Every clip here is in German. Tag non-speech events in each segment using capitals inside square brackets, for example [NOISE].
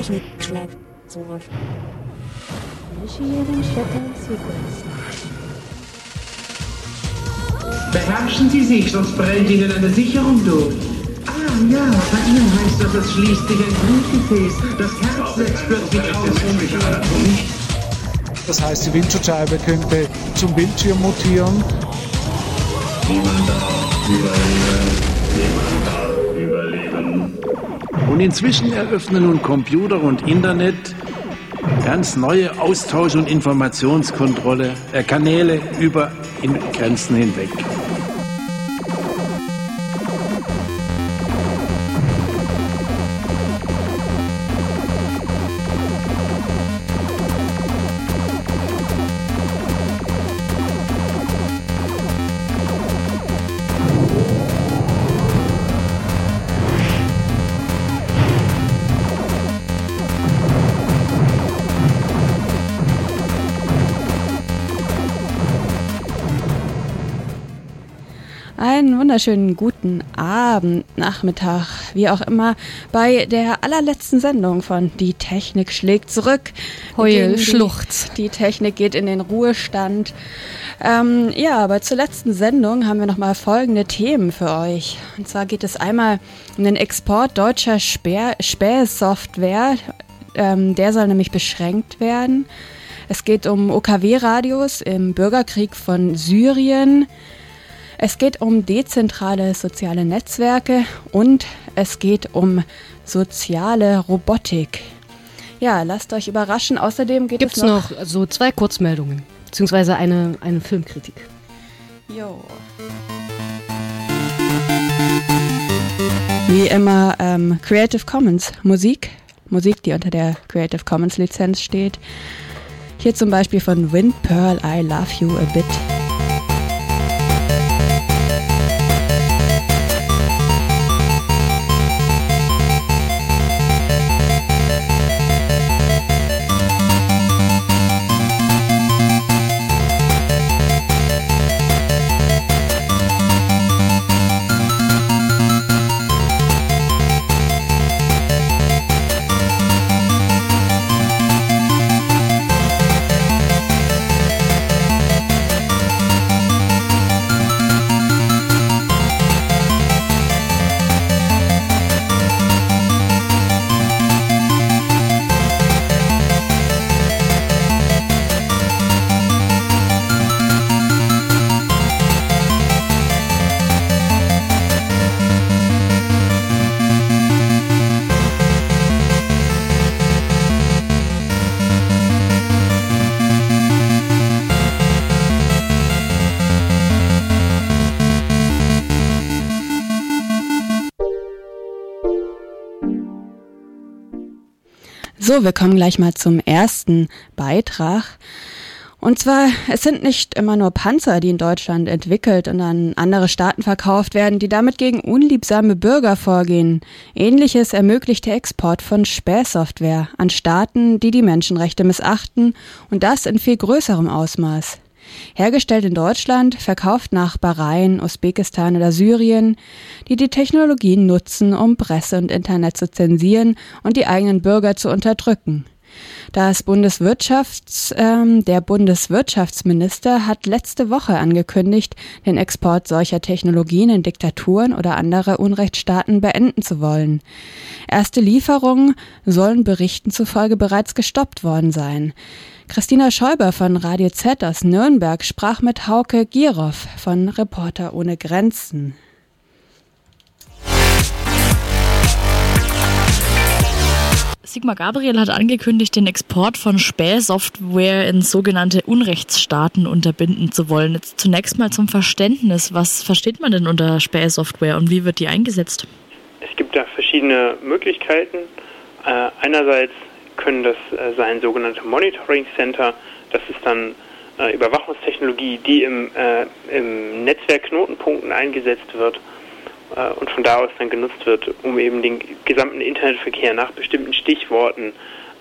Technik schlägt zurück. Initiating shutdown sequence. Beherrschen Sie sich, sonst brennt Ihnen eine Sicherung durch. Ah ja, bei Ihnen heißt das, es schließt sich ein Blutgefäß. Das Herz setzt plötzlich aus. Das heißt, die Windschutzscheibe könnte zum Bildschirm mutieren. Niemand darf überleben. Niemand überleben. Und inzwischen eröffnen nun Computer und Internet ganz neue Austausch- und Informationskontrolle äh, Kanäle über Grenzen hinweg. Wunderschönen guten Abend, Nachmittag, wie auch immer, bei der allerletzten Sendung von Die Technik schlägt zurück. Heul, Gegen die- Schluchz. Die Technik geht in den Ruhestand. Ähm, ja, aber zur letzten Sendung haben wir nochmal folgende Themen für euch. Und zwar geht es einmal um den Export deutscher Späh- Spähsoftware. Ähm, der soll nämlich beschränkt werden. Es geht um OKW-Radios im Bürgerkrieg von Syrien. Es geht um dezentrale soziale Netzwerke und es geht um soziale Robotik. Ja, lasst euch überraschen. Außerdem geht Gibt es es noch. noch so zwei Kurzmeldungen, beziehungsweise eine, eine Filmkritik. Jo. Wie immer ähm, Creative Commons Musik. Musik, die unter der Creative Commons Lizenz steht. Hier zum Beispiel von Wind Pearl, I Love You a Bit. Wir kommen gleich mal zum ersten Beitrag. Und zwar, es sind nicht immer nur Panzer, die in Deutschland entwickelt und an andere Staaten verkauft werden, die damit gegen unliebsame Bürger vorgehen. Ähnliches ermöglicht der Export von Spähsoftware an Staaten, die die Menschenrechte missachten und das in viel größerem Ausmaß. Hergestellt in Deutschland, verkauft nach Bahrain, Usbekistan oder Syrien, die die Technologien nutzen, um Presse und Internet zu zensieren und die eigenen Bürger zu unterdrücken. Das Bundeswirtschafts, ähm, der Bundeswirtschaftsminister hat letzte Woche angekündigt, den Export solcher Technologien in Diktaturen oder andere Unrechtsstaaten beenden zu wollen. Erste Lieferungen sollen Berichten zufolge bereits gestoppt worden sein. Christina Schäuber von Radio Z aus Nürnberg sprach mit Hauke Giroff von Reporter ohne Grenzen. Sigmar Gabriel hat angekündigt, den Export von Spähsoftware in sogenannte Unrechtsstaaten unterbinden zu wollen. Jetzt zunächst mal zum Verständnis. Was versteht man denn unter Spähsoftware und wie wird die eingesetzt? Es gibt da verschiedene Möglichkeiten. Äh, einerseits können das äh, sein sogenannte Monitoring Center. Das ist dann äh, Überwachungstechnologie, die im, äh, im Netzwerk Knotenpunkten eingesetzt wird äh, und von da aus dann genutzt wird, um eben den gesamten Internetverkehr nach bestimmten Stichworten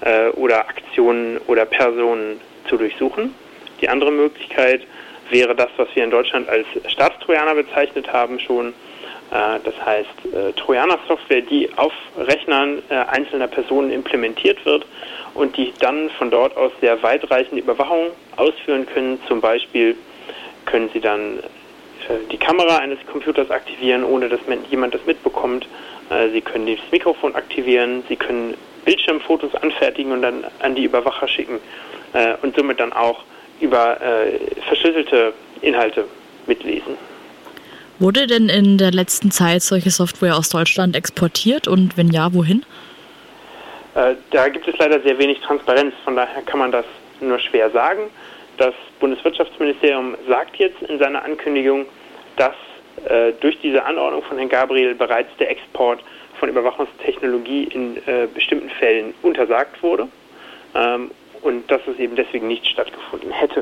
äh, oder Aktionen oder Personen zu durchsuchen. Die andere Möglichkeit wäre das, was wir in Deutschland als Staatstrojaner bezeichnet haben schon, Äh, das heißt, äh, Trojaner-Software, die auf Rechnern äh, einzelner Personen implementiert wird und die dann von dort aus sehr weitreichende Überwachung ausführen können. Zum Beispiel können sie dann die Kamera eines Computers aktivieren, ohne dass jemand das mitbekommt. Sie können das Mikrofon aktivieren, Sie können Bildschirmfotos anfertigen und dann an die Überwacher schicken und somit dann auch über verschlüsselte Inhalte mitlesen. Wurde denn in der letzten Zeit solche Software aus Deutschland exportiert und wenn ja, wohin? Äh, da gibt es leider sehr wenig Transparenz, von daher kann man das nur schwer sagen. Das Bundeswirtschaftsministerium sagt jetzt in seiner Ankündigung, dass äh, durch diese Anordnung von Herrn Gabriel bereits der Export von Überwachungstechnologie in äh, bestimmten Fällen untersagt wurde ähm, und dass es eben deswegen nicht stattgefunden hätte.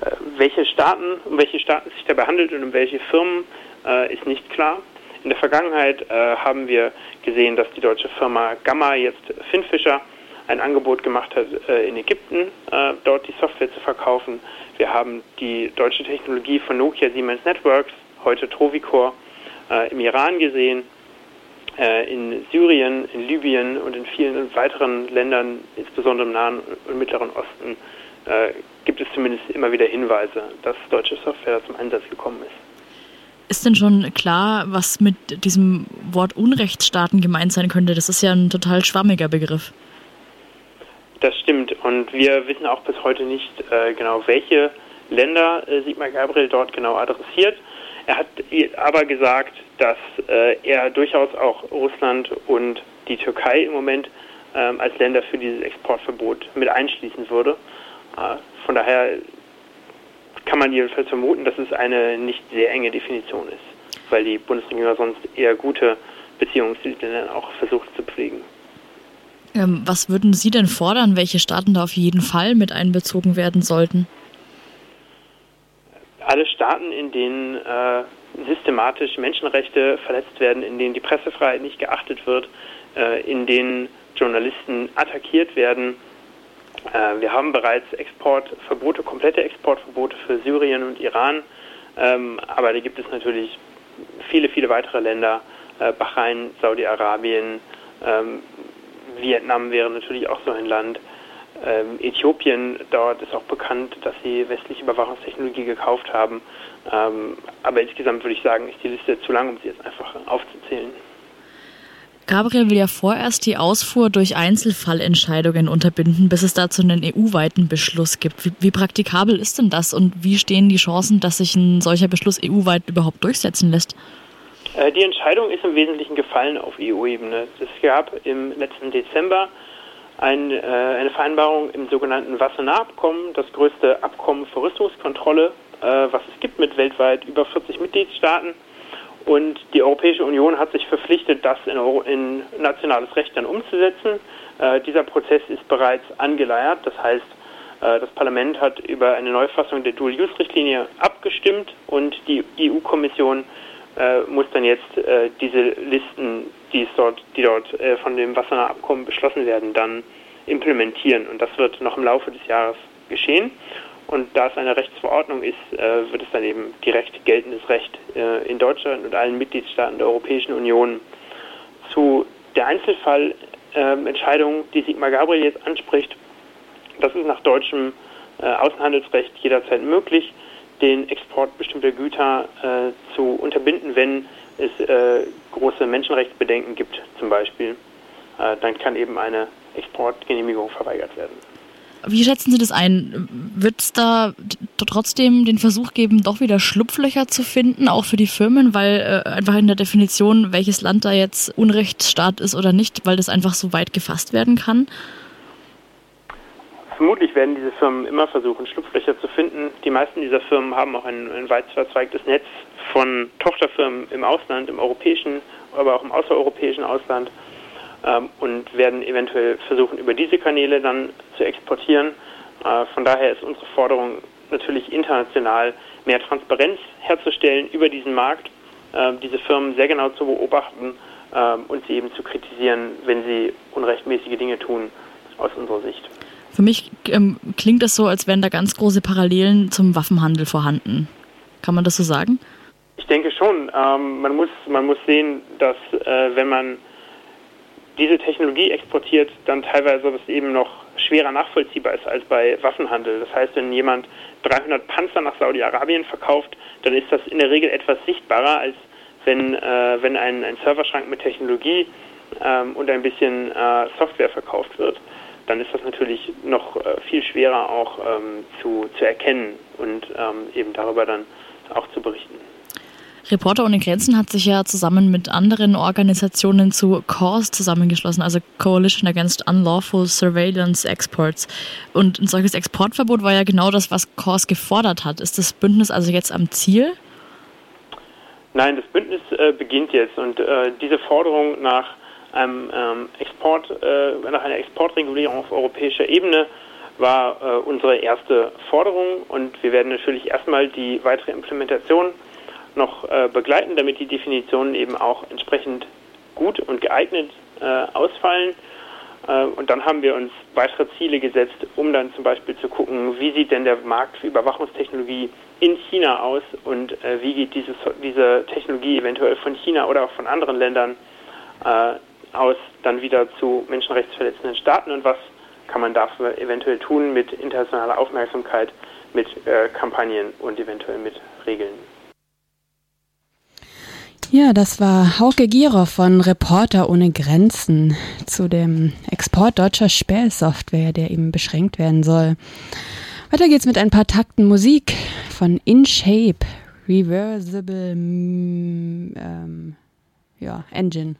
Äh, welche Staaten, um welche Staaten es sich dabei handelt und um welche Firmen, äh, ist nicht klar. In der Vergangenheit äh, haben wir gesehen, dass die deutsche Firma Gamma jetzt Finfisher ein Angebot gemacht hat, äh, in Ägypten dort die Software zu verkaufen. Wir haben die deutsche Technologie von Nokia Siemens Networks, heute Trovicor, äh, im Iran gesehen, in Syrien, in Libyen und in vielen weiteren Ländern, insbesondere im Nahen und Mittleren Osten, gibt es zumindest immer wieder Hinweise, dass deutsche Software zum Einsatz gekommen ist. Ist denn schon klar, was mit diesem Wort Unrechtsstaaten gemeint sein könnte? Das ist ja ein total schwammiger Begriff. Das stimmt. Und wir wissen auch bis heute nicht äh, genau, welche Länder äh, Sigmar Gabriel dort genau adressiert. Er hat aber gesagt, dass äh, er durchaus auch Russland und die Türkei im Moment ähm, als Länder für dieses Exportverbot mit einschließen würde. Äh, von daher kann man jedenfalls vermuten, dass es eine nicht sehr enge Definition ist, weil die Bundesregierung sonst eher gute Beziehungen zu den Ländern auch versucht zu pflegen. Ähm, was würden Sie denn fordern, welche Staaten da auf jeden Fall mit einbezogen werden sollten? Alle Staaten, in denen äh, systematisch Menschenrechte verletzt werden, in denen die Pressefreiheit nicht geachtet wird, äh, in denen Journalisten attackiert werden, äh, wir haben bereits Exportverbote, komplette Exportverbote für Syrien und Iran, ähm, aber da gibt es natürlich viele, viele weitere Länder, äh, Bahrain, Saudi-Arabien, ähm, Vietnam wäre natürlich auch so ein Land. Ähm, Äthiopien, dort ist auch bekannt, dass sie westliche Überwachungstechnologie gekauft haben. aber insgesamt würde ich sagen, ist die Liste zu lang, um sie jetzt einfach aufzuzählen. Gabriel will ja vorerst die Ausfuhr durch Einzelfallentscheidungen unterbinden, bis es dazu einen EU-weiten Beschluss gibt. Wie, wie, praktikabel ist denn das und wie stehen die Chancen, dass sich ein solcher Beschluss EU-weit überhaupt durchsetzen lässt? Äh, die Entscheidung ist im Wesentlichen gefallen auf EU-Ebene. Es gab im letzten Dezember ein, äh, eine Vereinbarung im sogenannten Wassenaar-Abkommen, das größte Abkommen für Rüstungskontrolle, äh, was es gibt mit weltweit über 40 Mitgliedstaaten. Und die Europäische Union hat sich verpflichtet, das in, Euro in nationales Recht dann umzusetzen. Äh, dieser Prozess ist bereits angeleiert. Das heißt, äh, das Parlament hat über eine Neufassung der Dual-Use-Richtlinie abgestimmt und die EU-Kommission äh, muss dann jetzt äh, diese Listen, die, dort, die dort äh, von dem Wassener Abkommen beschlossen werden, dann implementieren. Und das wird noch im Laufe des Jahres geschehen. Und da es eine Rechtsverordnung ist, äh, wird es dann eben direkt geltendes Recht äh, in Deutschland und allen Mitgliedstaaten der Europäischen Union. Zu der Einzelfallentscheidung, ähm, die Sigmar Gabriel jetzt anspricht, das ist nach deutschem äh, Außenhandelsrecht jederzeit möglich, den Export bestimmter Güter zu unterbinden, wenn es große Menschenrechtsbedenken gibt, zum Beispiel. dann kann eben eine Exportgenehmigung verweigert werden. Wie schätzen Sie das ein? Wird es da trotzdem den Versuch geben, doch wieder Schlupflöcher zu finden, auch für die Firmen, weil äh, einfach in der Definition, welches Land da jetzt Unrechtsstaat ist oder nicht, weil das einfach so weit gefasst werden kann? Vermutlich werden diese Firmen immer versuchen, Schlupflöcher zu finden. Die meisten dieser Firmen haben auch ein, ein weit verzweigtes Netz von Tochterfirmen im Ausland, im europäischen, aber auch im außereuropäischen Ausland ähm, und werden eventuell versuchen, über diese Kanäle dann zu exportieren. Äh, von daher ist unsere Forderung natürlich international mehr Transparenz herzustellen über diesen Markt, äh, diese Firmen sehr genau zu beobachten äh, und sie eben zu kritisieren, wenn sie unrechtmäßige Dinge tun, aus unserer Sicht. Für mich ähm, klingt es so, als wären da ganz große Parallelen zum Waffenhandel vorhanden. Kann man das so sagen? Ich denke schon. Ähm, man, muss, man muss sehen, dass äh, wenn man diese Technologie exportiert, dann teilweise das eben noch schwerer nachvollziehbar ist als bei Waffenhandel. Das heißt, wenn jemand 300 Panzer nach Saudi-Arabien verkauft, dann ist das in der Regel etwas sichtbarer, als wenn, äh, wenn ein, ein Serverschrank mit Technologie ähm, und ein bisschen äh, Software verkauft wird. Dann ist das natürlich noch äh, viel schwerer auch ähm, zu, zu erkennen und ähm, eben darüber dann auch zu berichten. Reporter ohne Grenzen hat sich ja zusammen mit anderen Organisationen zu CAUSE zusammengeschlossen, also Coalition Against Unlawful Surveillance Exports. Und ein solches Exportverbot war ja genau das, was CAUSE gefordert hat. Ist das Bündnis also jetzt am Ziel? Nein, das Bündnis äh, beginnt jetzt und äh, diese Forderung nach einem ähm, Export, äh, nach einer Exportregulierung auf europäischer Ebene war äh, unsere erste Forderung und wir werden natürlich erstmal die weitere Implementation noch äh, begleiten, damit die Definitionen eben auch entsprechend gut und geeignet äh, ausfallen. Äh, und dann haben wir uns weitere Ziele gesetzt, um dann zum Beispiel zu gucken, wie sieht denn der Markt für Überwachungstechnologie in China aus und äh, wie geht dieses, diese Technologie eventuell von China oder auch von anderen Ländern aus dann wieder zu menschenrechtsverletzenden Staaten und was kann man dafür eventuell tun mit internationaler Aufmerksamkeit, mit äh, Kampagnen und eventuell mit Regeln. Ja, das war Hauke Gierer von Reporter ohne Grenzen zu dem Export deutscher Spähsoftware, der eben beschränkt werden soll. Weiter geht's mit ein paar Takten Musik von InShape, Reversible ähm, ja, Engine.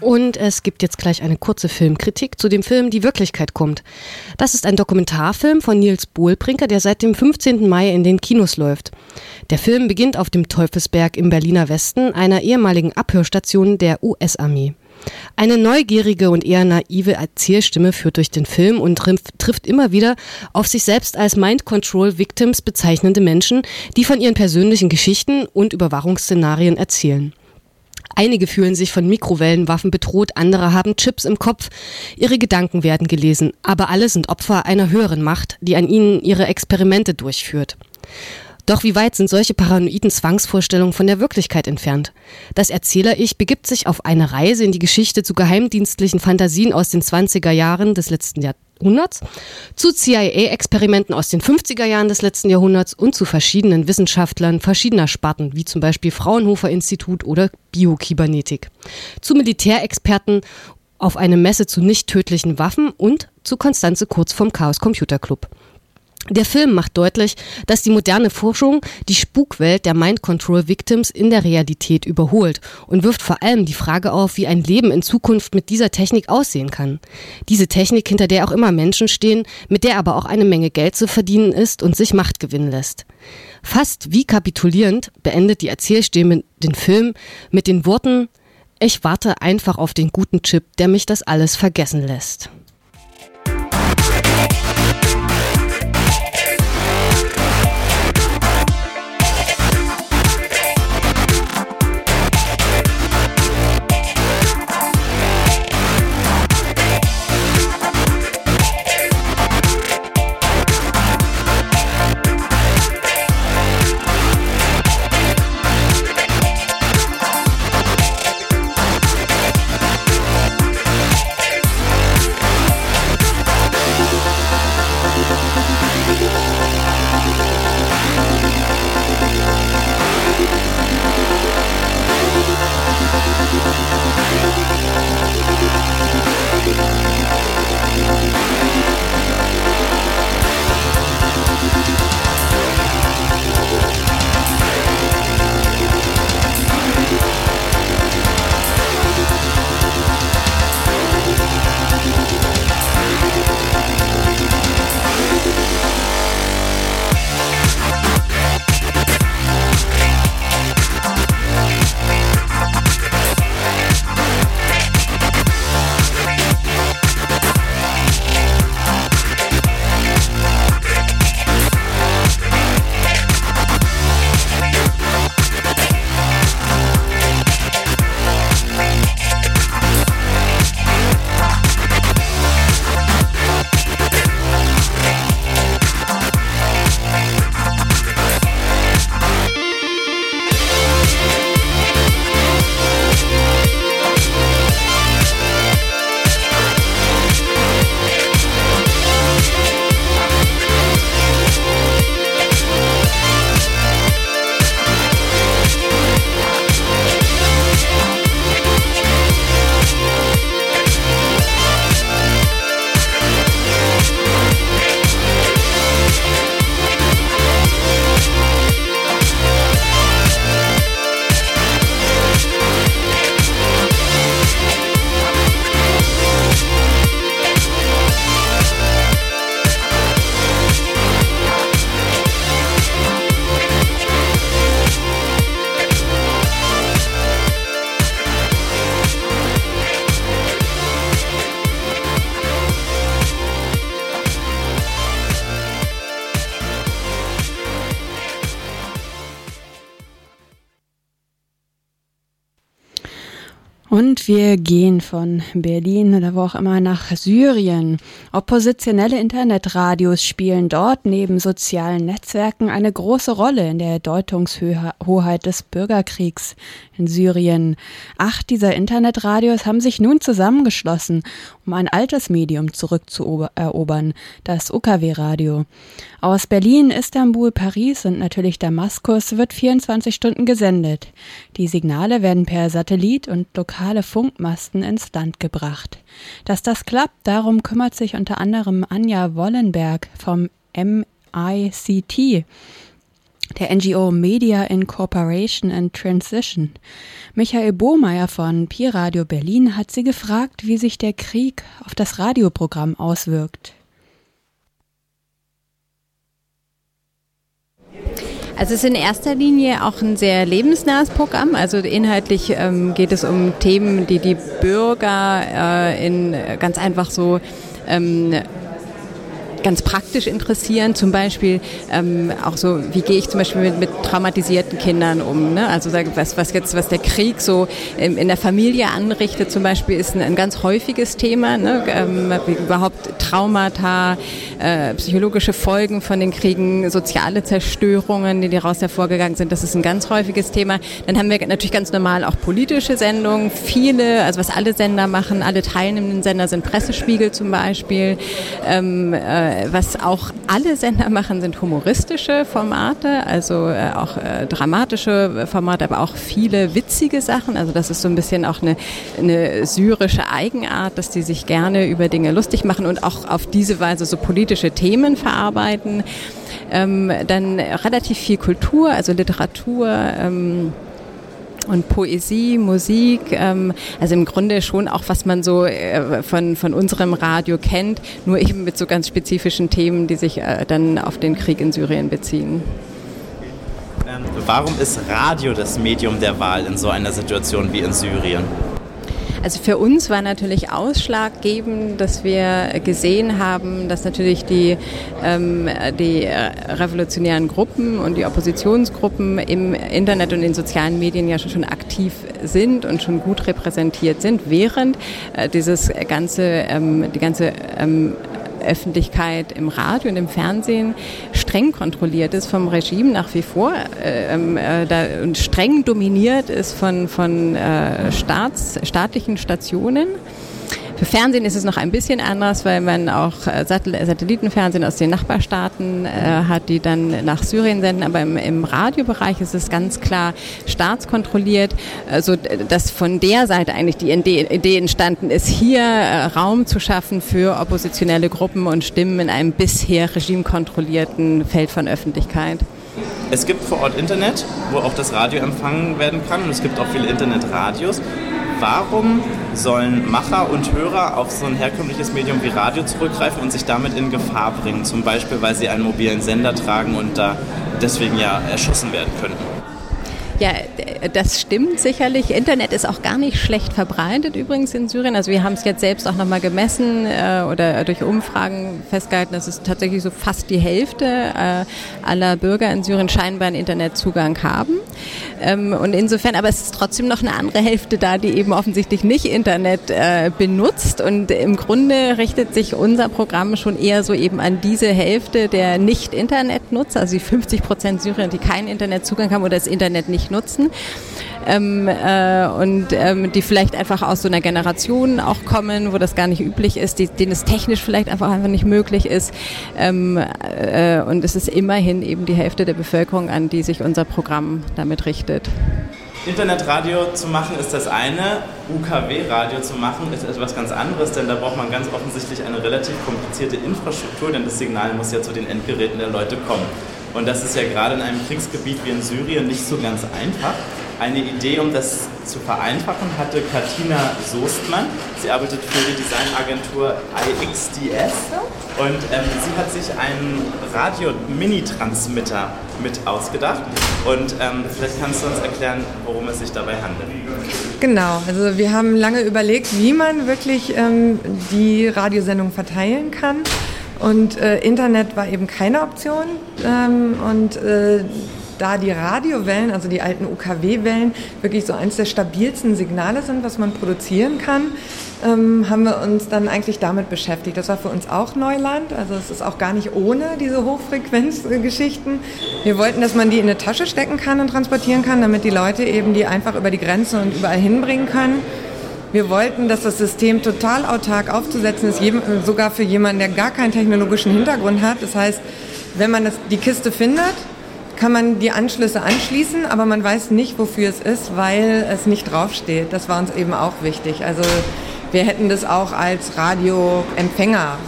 Und es gibt jetzt gleich eine kurze Filmkritik zu dem Film Die Wirklichkeit kommt. Das ist ein Dokumentarfilm von Nils Bohlbrinker, der seit dem 15. Mai in den Kinos läuft. Der Film beginnt auf dem Teufelsberg im Berliner Westen, einer ehemaligen Abhörstation der US-Armee. Eine neugierige und eher naive Erzählstimme führt durch den Film und trifft immer wieder auf sich selbst als Mind Control Victims bezeichnende Menschen, die von ihren persönlichen Geschichten und Überwachungsszenarien erzählen. Einige fühlen sich von Mikrowellenwaffen bedroht, andere haben Chips im Kopf. Ihre Gedanken werden gelesen, aber alle sind Opfer einer höheren Macht, die an ihnen ihre Experimente durchführt. Doch wie weit sind solche paranoiden Zwangsvorstellungen von der Wirklichkeit entfernt? Das Erzähler-Ich begibt sich auf eine Reise in die Geschichte zu geheimdienstlichen Fantasien aus den 20er Jahren des letzten Jahrhunderts, zu CIA-Experimenten aus den 50er Jahren des letzten Jahrhunderts und zu verschiedenen Wissenschaftlern verschiedener Sparten, wie zum Beispiel Fraunhofer Institut oder Biokybernetik, zu Militärexperten auf eine Messe zu nicht tödlichen Waffen und zu Konstanze Kurz vom Chaos Computer Club. Der Film macht deutlich, dass die moderne Forschung die Spukwelt der Mind Control Victims in der Realität überholt und wirft vor allem die Frage auf, wie ein Leben in Zukunft mit dieser Technik aussehen kann. Diese Technik, hinter der auch immer Menschen stehen, mit der aber auch eine Menge Geld zu verdienen ist und sich Macht gewinnen lässt. Fast wie kapitulierend beendet die Erzählstimme den Film mit den Worten Ich warte einfach auf den guten Chip, der mich das alles vergessen lässt. Wir gehen von Berlin oder wo auch immer nach Syrien. Oppositionelle Internetradios spielen dort neben sozialen Netzwerken eine große Rolle in der Deutungshoheit des Bürgerkriegs in Syrien. Acht dieser Internetradios haben sich nun zusammengeschlossen, um ein altes Medium zurückzuerobern, das UKW-Radio. Aus Berlin, Istanbul, Paris und natürlich Damaskus wird 24 Stunden gesendet. Die Signale werden per Satellit und lokale Funkmasten ins Land gebracht. Dass das klappt, darum kümmert sich unter anderem Anja Wollenberg vom MICT, der NGO Media Incorporation and Transition. Michael Bohmeier von Pi Radio Berlin hat sie gefragt, wie sich der Krieg auf das Radioprogramm auswirkt. Also es ist in erster Linie auch ein sehr lebensnahes Programm. Also inhaltlich ähm, geht es um Themen, die die Bürger äh, in ganz einfach so ähm, ganz praktisch interessieren. Zum Beispiel ähm, auch so, wie gehe ich zum Beispiel mit, mit traumatisierten Kindern um? Ne? Also was, was jetzt, was der Krieg so in, in der Familie anrichtet, zum Beispiel, ist ein, ein ganz häufiges Thema. Ne? Ähm, überhaupt Traumata, äh, psychologische Folgen von den Kriegen, soziale Zerstörungen, die daraus hervorgegangen sind. Das ist ein ganz häufiges Thema. Dann haben wir natürlich ganz normal auch politische Sendungen. Viele, also was alle Sender machen, alle teilnehmenden Sender sind Pressespiegel zum Beispiel. Ähm, äh, was auch alle Sender machen, sind humoristische Formate, also äh, auch äh, dramatische Formate, aber auch viele witzige Sachen. Also das ist so ein bisschen auch eine, eine syrische Eigenart, dass die sich gerne über Dinge lustig machen und auch auf diese Weise so politische Themen verarbeiten. Ähm, dann relativ viel Kultur, also Literatur. Ähm, und Poesie, Musik, ähm, also im Grunde schon auch, was man so äh, von, von unserem Radio kennt, nur eben mit so ganz spezifischen Themen, die sich äh, dann auf den Krieg in Syrien beziehen. Ähm, warum ist Radio das Medium der Wahl in so einer Situation wie in Syrien? Also für uns war natürlich ausschlaggebend, dass wir gesehen haben, dass natürlich die, ähm, die äh, revolutionären Gruppen und die Oppositionsgruppen im Internet und in sozialen Medien ja schon aktiv sind und schon gut repräsentiert sind, während äh, dieses ganze, ähm, die ganze ähm, Öffentlichkeit im Radio und im Fernsehen streng kontrolliert ist vom Regime nach wie vor äh, ähm, äh, und streng dominiert ist von, von äh, Staats, staatlichen Stationen. Für Fernsehen ist es noch ein bisschen anders, weil man auch äh, Satellitenfernsehen aus den Nachbarstaaten äh, hat, die dann nach Syrien senden. Aber im, im Radiobereich ist es ganz klar staatskontrolliert, also dass von der Seite eigentlich die Idee entstanden ist, hier äh, Raum zu schaffen für oppositionelle Gruppen und Stimmen in einem bisher regimekontrollierten Feld von Öffentlichkeit. Es gibt vor Ort Internet, wo auch das Radio empfangen werden kann und es gibt auch viele Internetradios. Warum sollen Macher und Hörer auf so ein herkömmliches Medium wie Radio zurückgreifen und sich damit in Gefahr bringen? Zum Beispiel, weil sie einen mobilen Sender tragen und da deswegen ja erschossen werden könnten. Ja, das stimmt sicherlich. Internet ist auch gar nicht schlecht verbreitet übrigens in Syrien. Also wir haben es jetzt selbst auch nochmal gemessen äh, oder durch Umfragen festgehalten, dass es tatsächlich so fast die Hälfte äh, aller Bürger in Syrien scheinbar einen Internetzugang haben. Ähm, und insofern, aber es ist trotzdem noch eine andere Hälfte da, die eben offensichtlich nicht Internet äh, benutzt. Und im Grunde richtet sich unser Programm schon eher so eben an diese Hälfte der Nicht-Internet-Nutzer, also die 50 Prozent Syrien, die keinen Internetzugang haben oder das Internet nicht nutzen. Ähm, äh, und ähm, die vielleicht einfach aus so einer Generation auch kommen, wo das gar nicht üblich ist, die, denen es technisch vielleicht einfach einfach nicht möglich ist. Ähm, äh, und es ist immerhin eben die Hälfte der Bevölkerung, an die sich unser Programm damit richtet. Internetradio zu machen ist das eine, UKW-Radio zu machen ist etwas ganz anderes, denn da braucht man ganz offensichtlich eine relativ komplizierte Infrastruktur, denn das Signal muss ja zu den Endgeräten der Leute kommen. Und das ist ja gerade in einem Kriegsgebiet wie in Syrien nicht so ganz einfach. Eine Idee, um das zu vereinfachen, hatte Katina Soestmann. Sie arbeitet für die Designagentur IXDS und ähm, sie hat sich einen Radio-Mini-Transmitter mit ausgedacht. Und ähm, vielleicht kannst du uns erklären, worum es sich dabei handelt. Genau, also wir haben lange überlegt, wie man wirklich ähm, die Radiosendung verteilen kann. Und äh, Internet war eben keine Option. Ähm, und äh, da die Radiowellen, also die alten UKW-Wellen, wirklich so eins der stabilsten Signale sind, was man produzieren kann, ähm, haben wir uns dann eigentlich damit beschäftigt. Das war für uns auch Neuland, also es ist auch gar nicht ohne diese Hochfrequenzgeschichten. Wir wollten, dass man die in eine Tasche stecken kann und transportieren kann, damit die Leute eben die einfach über die Grenze und überall hinbringen können. Wir wollten, dass das System total autark aufzusetzen ist, sogar für jemanden, der gar keinen technologischen Hintergrund hat. Das heißt, wenn man das, die Kiste findet, kann man die Anschlüsse anschließen, aber man weiß nicht, wofür es ist, weil es nicht draufsteht. Das war uns eben auch wichtig. Also wir hätten das auch als Radioempfänger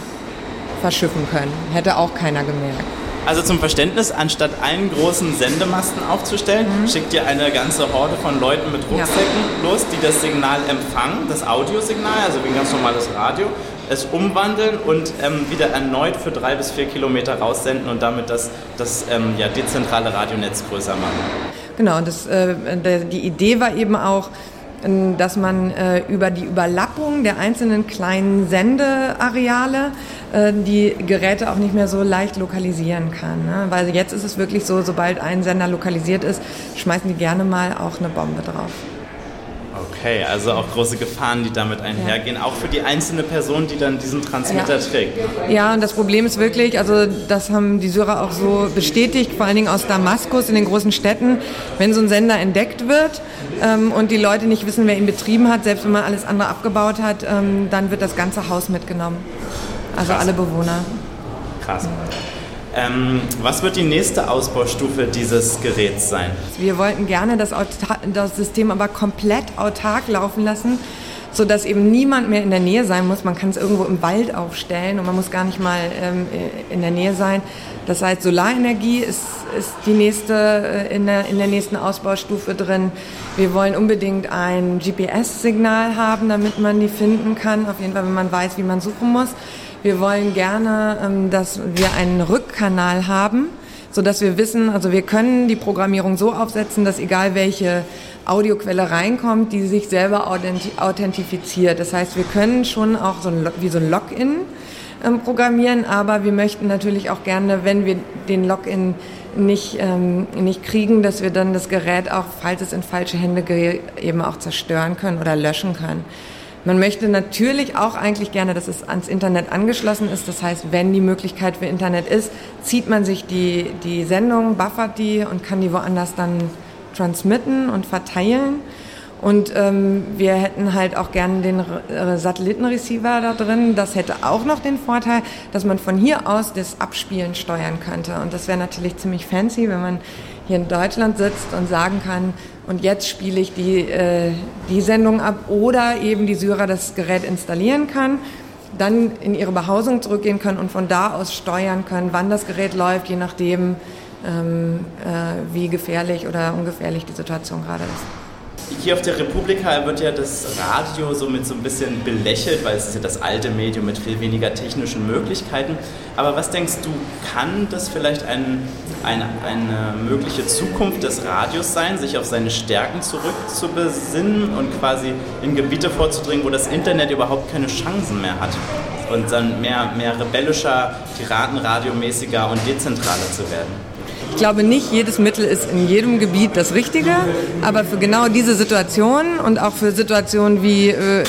verschiffen können. Hätte auch keiner gemerkt. Also zum Verständnis, anstatt einen großen Sendemasten aufzustellen, mhm. schickt ihr eine ganze Horde von Leuten mit Rucksäcken ja. los, die das Signal empfangen, das Audiosignal, also wie ein ganz normales Radio, es umwandeln und ähm, wieder erneut für drei bis vier Kilometer raussenden und damit das, das ähm, ja, dezentrale Radionetz größer machen. Genau, das, äh, die Idee war eben auch, dass man äh, über die Überlappung der einzelnen kleinen Sendeareale äh, die Geräte auch nicht mehr so leicht lokalisieren kann. Ne? Weil jetzt ist es wirklich so, sobald ein Sender lokalisiert ist, schmeißen die gerne mal auch eine Bombe drauf. Okay, also auch große Gefahren, die damit einhergehen, ja. auch für die einzelne Person, die dann diesen Transmitter ja. trägt. Ja, und das Problem ist wirklich, also das haben die Syrer auch so bestätigt, vor allen Dingen aus Damaskus in den großen Städten, wenn so ein Sender entdeckt wird ähm, und die Leute nicht wissen, wer ihn betrieben hat, selbst wenn man alles andere abgebaut hat, ähm, dann wird das ganze Haus mitgenommen. Also Krass. alle Bewohner. Krass. Ähm, was wird die nächste Ausbaustufe dieses Geräts sein? Wir wollten gerne das, das System aber komplett autark laufen lassen, sodass eben niemand mehr in der Nähe sein muss. Man kann es irgendwo im Wald aufstellen und man muss gar nicht mal ähm, in der Nähe sein. Das heißt, Solarenergie ist, ist die nächste, äh, in, der, in der nächsten Ausbaustufe drin. Wir wollen unbedingt ein GPS-Signal haben, damit man die finden kann. Auf jeden Fall, wenn man weiß, wie man suchen muss. Wir wollen gerne, ähm, dass wir einen Rückkanal haben, so dass wir wissen, also wir können die Programmierung so aufsetzen, dass egal welche Audioquelle reinkommt, die sich selber authentifiziert. Das heißt, wir können schon auch so ein, wie so ein Login ähm, programmieren, aber wir möchten natürlich auch gerne, wenn wir den Login nicht, ähm, nicht kriegen, dass wir dann das Gerät auch, falls es in falsche Hände gerät, eben auch zerstören können oder löschen können. Man möchte natürlich auch eigentlich gerne, dass es ans Internet angeschlossen ist. Das heißt, wenn die Möglichkeit für Internet ist, zieht man sich die, die Sendung, buffert die und kann die woanders dann transmitten und verteilen. Und ähm, wir hätten halt auch gerne den äh, Satellitenreceiver da drin. Das hätte auch noch den Vorteil, dass man von hier aus das Abspielen steuern könnte. Und das wäre natürlich ziemlich fancy, wenn man hier in Deutschland sitzt und sagen kann, und jetzt spiele ich die, äh, die Sendung ab oder eben die Syrer das Gerät installieren kann, dann in ihre Behausung zurückgehen können und von da aus steuern können, wann das Gerät läuft, je nachdem, ähm, äh, wie gefährlich oder ungefährlich die Situation gerade ist. Hier auf der Republika wird ja das Radio so mit so ein bisschen belächelt, weil es ist ja das alte Medium mit viel weniger technischen Möglichkeiten. Aber was denkst du, kann das vielleicht ein, ein, eine mögliche Zukunft des Radios sein, sich auf seine Stärken zurückzubesinnen und quasi in Gebiete vorzudringen, wo das Internet überhaupt keine Chancen mehr hat? Und dann mehr, mehr rebellischer, piratenradiomäßiger und dezentraler zu werden? Ich glaube nicht, jedes Mittel ist in jedem Gebiet das Richtige, aber für genau diese Situation und auch für Situationen wie, äh,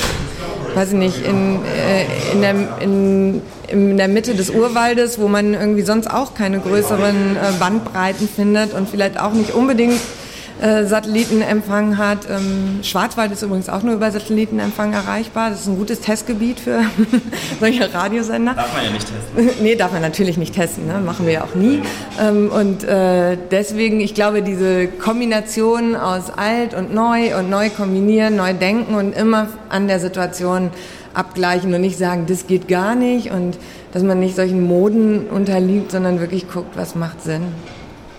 weiß ich nicht, in, äh, in, der, in, in der Mitte des Urwaldes, wo man irgendwie sonst auch keine größeren äh, Bandbreiten findet und vielleicht auch nicht unbedingt äh, Satellitenempfang hat. Ähm, Schwarzwald ist übrigens auch nur über Satellitenempfang erreichbar. Das ist ein gutes Testgebiet für [LAUGHS] solche Radiosender. Darf man ja nicht testen. [LAUGHS] nee, darf man natürlich nicht testen. Ne? Machen wir ja auch nie. Ähm, und äh, deswegen, ich glaube, diese Kombination aus alt und neu und neu kombinieren, neu denken und immer an der Situation abgleichen und nicht sagen, das geht gar nicht und dass man nicht solchen Moden unterliegt, sondern wirklich guckt, was macht Sinn.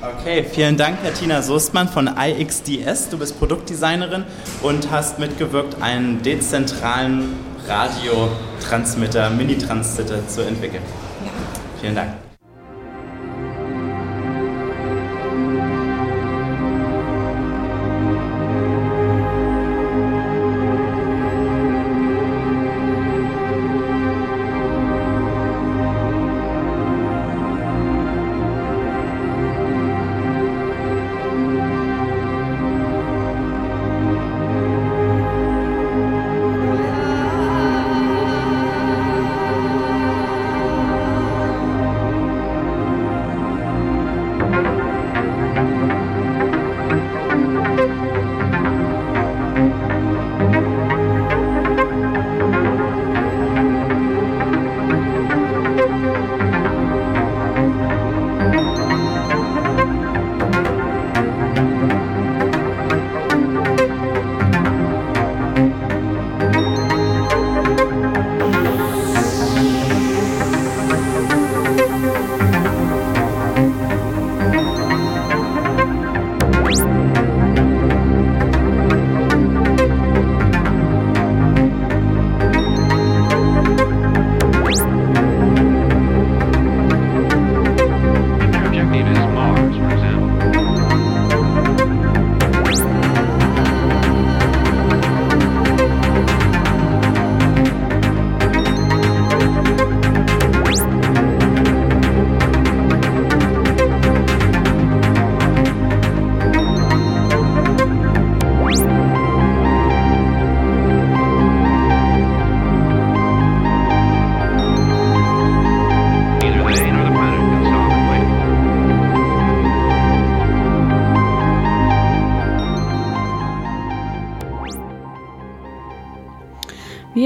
Okay, vielen Dank, Herr Tina Soestmann von IXDS. Du bist Produktdesignerin und hast mitgewirkt, einen dezentralen Radiotransmitter, Mini-Transmitter zu entwickeln. Ja. Vielen Dank.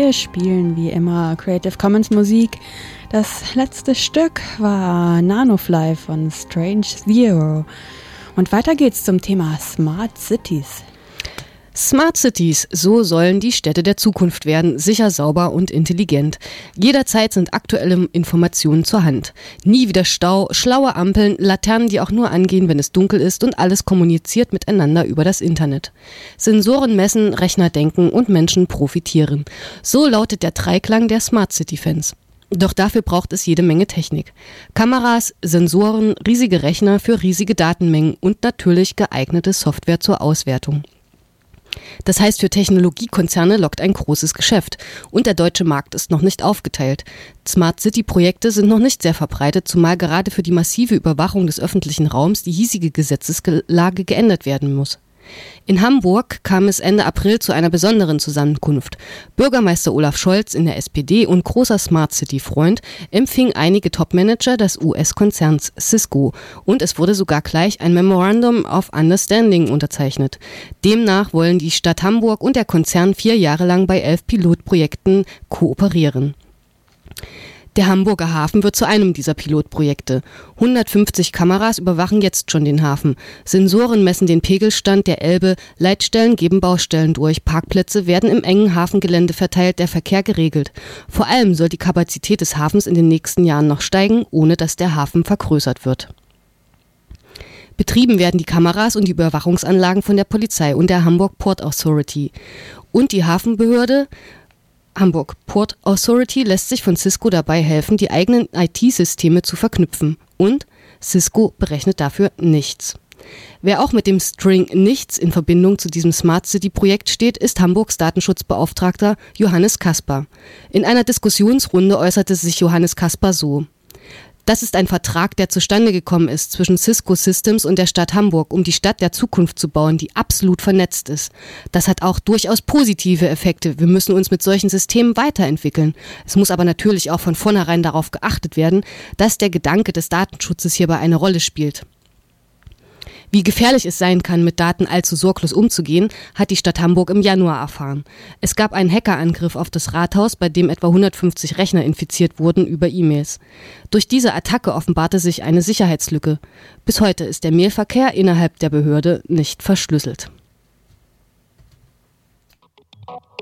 Wir spielen wie immer Creative Commons Musik. Das letzte Stück war Nanofly von Strange Zero. Und weiter geht's zum Thema Smart Cities. Smart Cities, so sollen die Städte der Zukunft werden, sicher, sauber und intelligent. Jederzeit sind aktuelle Informationen zur Hand. Nie wieder Stau, schlaue Ampeln, Laternen, die auch nur angehen, wenn es dunkel ist und alles kommuniziert miteinander über das Internet. Sensoren messen, Rechner denken und Menschen profitieren. So lautet der Dreiklang der Smart City Fans. Doch dafür braucht es jede Menge Technik. Kameras, Sensoren, riesige Rechner für riesige Datenmengen und natürlich geeignete Software zur Auswertung. Das heißt, für Technologiekonzerne lockt ein großes Geschäft. Und der deutsche Markt ist noch nicht aufgeteilt. Smart City-Projekte sind noch nicht sehr verbreitet, zumal gerade für die massive Überwachung des öffentlichen Raums die hiesige Gesetzeslage geändert werden muss. In Hamburg kam es Ende April zu einer besonderen Zusammenkunft. Bürgermeister Olaf Scholz in der SPD und großer Smart City-Freund empfing einige Topmanager des US-Konzerns Cisco und es wurde sogar gleich ein Memorandum of Understanding unterzeichnet. Demnach wollen die Stadt Hamburg und der Konzern vier Jahre lang bei elf Pilotprojekten kooperieren. Der Hamburger Hafen wird zu einem dieser Pilotprojekte. 150 Kameras überwachen jetzt schon den Hafen. Sensoren messen den Pegelstand der Elbe, Leitstellen geben Baustellen durch, Parkplätze werden im engen Hafengelände verteilt, der Verkehr geregelt. Vor allem soll die Kapazität des Hafens in den nächsten Jahren noch steigen, ohne dass der Hafen vergrößert wird. Betrieben werden die Kameras und die Überwachungsanlagen von der Polizei und der Hamburg Port Authority. Und die Hafenbehörde Hamburg Port Authority lässt sich von Cisco dabei helfen, die eigenen IT-Systeme zu verknüpfen. Und Cisco berechnet dafür nichts. Wer auch mit dem String nichts in Verbindung zu diesem Smart City Projekt steht, ist Hamburgs Datenschutzbeauftragter Johannes Kasper. In einer Diskussionsrunde äußerte sich Johannes Kasper so. Das ist ein Vertrag, der zustande gekommen ist zwischen Cisco Systems und der Stadt Hamburg, um die Stadt der Zukunft zu bauen, die absolut vernetzt ist. Das hat auch durchaus positive Effekte. Wir müssen uns mit solchen Systemen weiterentwickeln. Es muss aber natürlich auch von vornherein darauf geachtet werden, dass der Gedanke des Datenschutzes hierbei eine Rolle spielt. Wie gefährlich es sein kann, mit Daten allzu sorglos umzugehen, hat die Stadt Hamburg im Januar erfahren. Es gab einen Hackerangriff auf das Rathaus, bei dem etwa 150 Rechner infiziert wurden über E-Mails. Durch diese Attacke offenbarte sich eine Sicherheitslücke. Bis heute ist der Mailverkehr innerhalb der Behörde nicht verschlüsselt.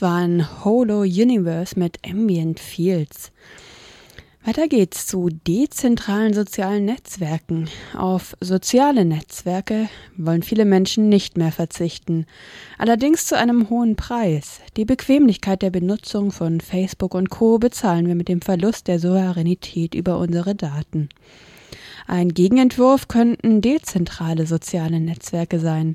Das war ein Holo Universe mit Ambient Fields. Weiter geht's zu dezentralen sozialen Netzwerken. Auf soziale Netzwerke wollen viele Menschen nicht mehr verzichten. Allerdings zu einem hohen Preis. Die Bequemlichkeit der Benutzung von Facebook und Co bezahlen wir mit dem Verlust der Souveränität über unsere Daten. Ein Gegenentwurf könnten dezentrale soziale Netzwerke sein.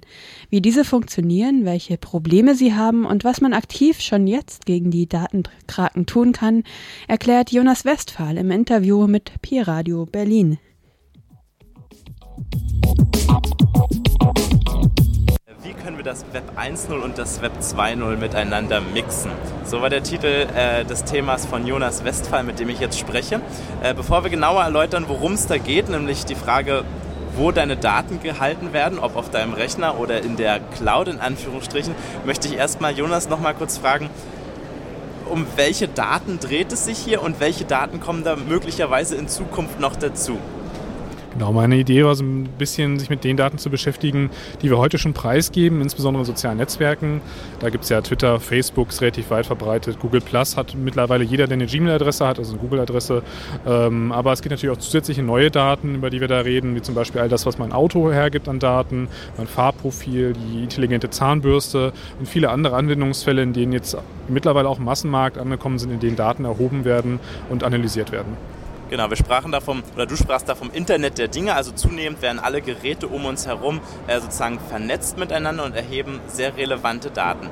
Wie diese funktionieren, welche Probleme sie haben und was man aktiv schon jetzt gegen die Datenkraken tun kann, erklärt Jonas Westphal im Interview mit Pi Radio Berlin. Das Web 1.0 und das Web 2.0 miteinander mixen. So war der Titel äh, des Themas von Jonas Westphal, mit dem ich jetzt spreche. Äh, bevor wir genauer erläutern, worum es da geht, nämlich die Frage, wo deine Daten gehalten werden, ob auf deinem Rechner oder in der Cloud in Anführungsstrichen, möchte ich erstmal Jonas noch mal kurz fragen, um welche Daten dreht es sich hier und welche Daten kommen da möglicherweise in Zukunft noch dazu? Genau, meine Idee war so ein bisschen, sich mit den Daten zu beschäftigen, die wir heute schon preisgeben, insbesondere in sozialen Netzwerken. Da gibt es ja Twitter, Facebook ist relativ weit verbreitet, Google Plus hat mittlerweile jeder, der eine Gmail-Adresse hat, also eine Google-Adresse. Ähm, aber es gibt natürlich auch zusätzliche neue Daten, über die wir da reden, wie zum Beispiel all das, was mein Auto hergibt an Daten, mein Farbprofil, die intelligente Zahnbürste und viele andere Anwendungsfälle, in denen jetzt mittlerweile auch Massenmarkt angekommen sind, in denen Daten erhoben werden und analysiert werden. Genau, wir sprachen da vom, oder du sprachst da vom Internet der Dinge, also zunehmend werden alle Geräte um uns herum äh, sozusagen vernetzt miteinander und erheben sehr relevante Daten.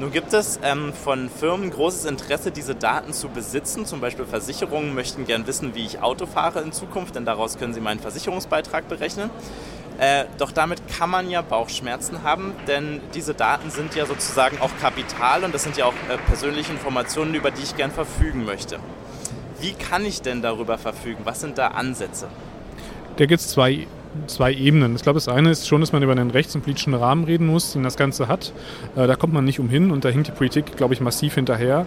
Nun gibt es ähm, von Firmen großes Interesse, diese Daten zu besitzen. Zum Beispiel Versicherungen möchten gern wissen, wie ich Auto fahre in Zukunft, denn daraus können sie meinen Versicherungsbeitrag berechnen. Äh, doch damit kann man ja Bauchschmerzen haben, denn diese Daten sind ja sozusagen auch Kapital und das sind ja auch äh, persönliche Informationen, über die ich gern verfügen möchte. Wie kann ich denn darüber verfügen? Was sind da Ansätze? Da gibt es zwei zwei Ebenen. Ich glaube, das eine ist schon, dass man über einen rechts- und politischen Rahmen reden muss, den das Ganze hat. Äh, da kommt man nicht umhin und da hinkt die Politik, glaube ich, massiv hinterher.